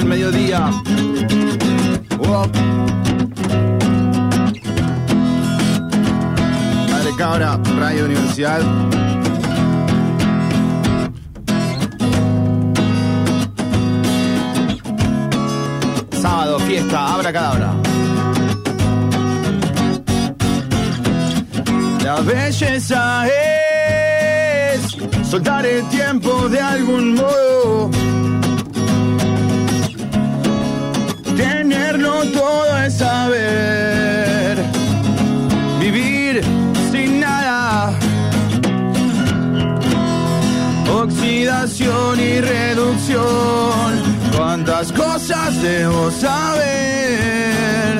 el mediodía. Oh. Dale cabra, Radio Universidad. Sábado, fiesta, abra cadabra. La belleza es soltar el tiempo de algún modo Oxidación y reducción. ¿Cuántas cosas debo saber?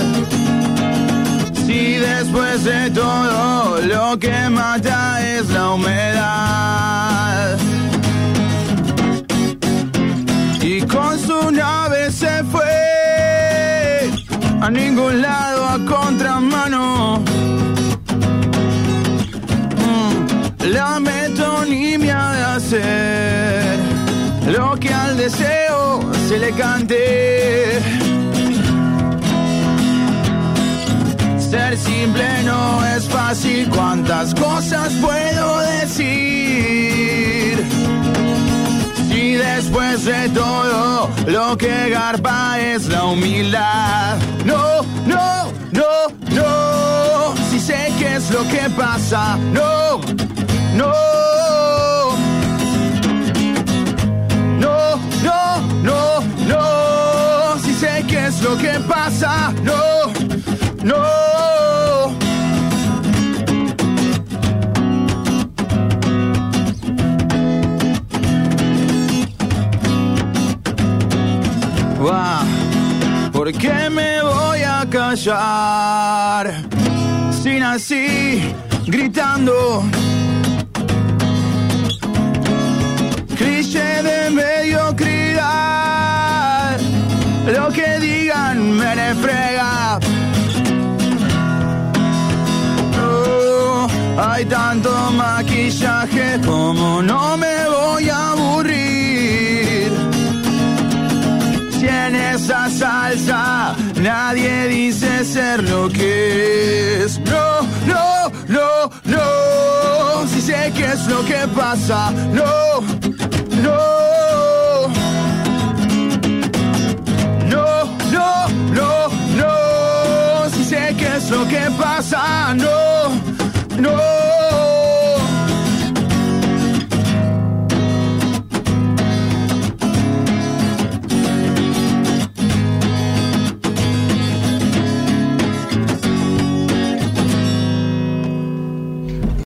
Si después de todo lo que mata es la humedad. Y con su nave se fue a ningún lado a contramano. Lo que al deseo se le cante. Ser simple no es fácil, cuántas cosas puedo decir. Si después de todo lo que garpa es la humildad. No, no, no, no. Si sé qué es lo que pasa. No. No, ¿Por qué me voy a callar? Sin así, gritando. Cliché de mediocridad. Lo que digan me le frega. Oh, hay tanto maquillaje como no nadie dice ser lo que es. No, no, no, no. Si sé qué es lo que pasa. No, no. No, no, no, no. Si sé qué es lo que pasa. No, no.